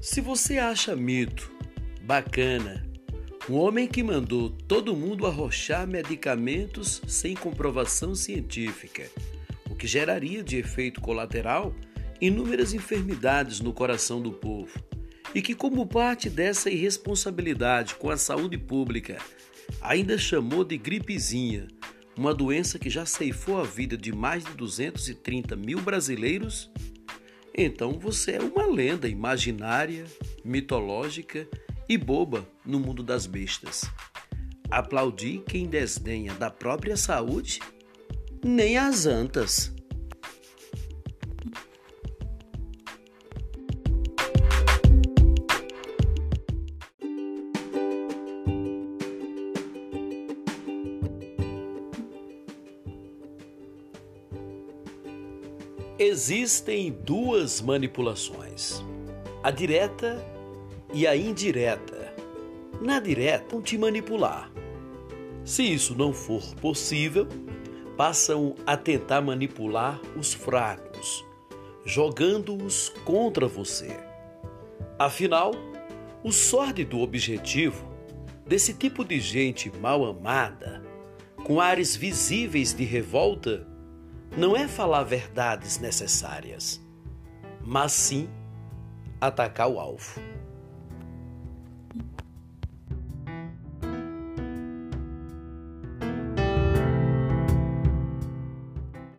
Se você acha mito bacana um homem que mandou todo mundo arrochar medicamentos sem comprovação científica, o que geraria de efeito colateral inúmeras enfermidades no coração do povo, e que, como parte dessa irresponsabilidade com a saúde pública, ainda chamou de gripezinha, uma doença que já ceifou a vida de mais de 230 mil brasileiros, então você é uma lenda imaginária, mitológica e boba no mundo das bestas. Aplaudir quem desdenha da própria saúde? Nem as antas. Existem duas manipulações: a direta e a indireta. Na direta, vão te manipular. Se isso não for possível, passam a tentar manipular os fracos, jogando-os contra você. Afinal, o sórdido objetivo desse tipo de gente mal amada, com ares visíveis de revolta, não é falar verdades necessárias, mas sim atacar o alvo.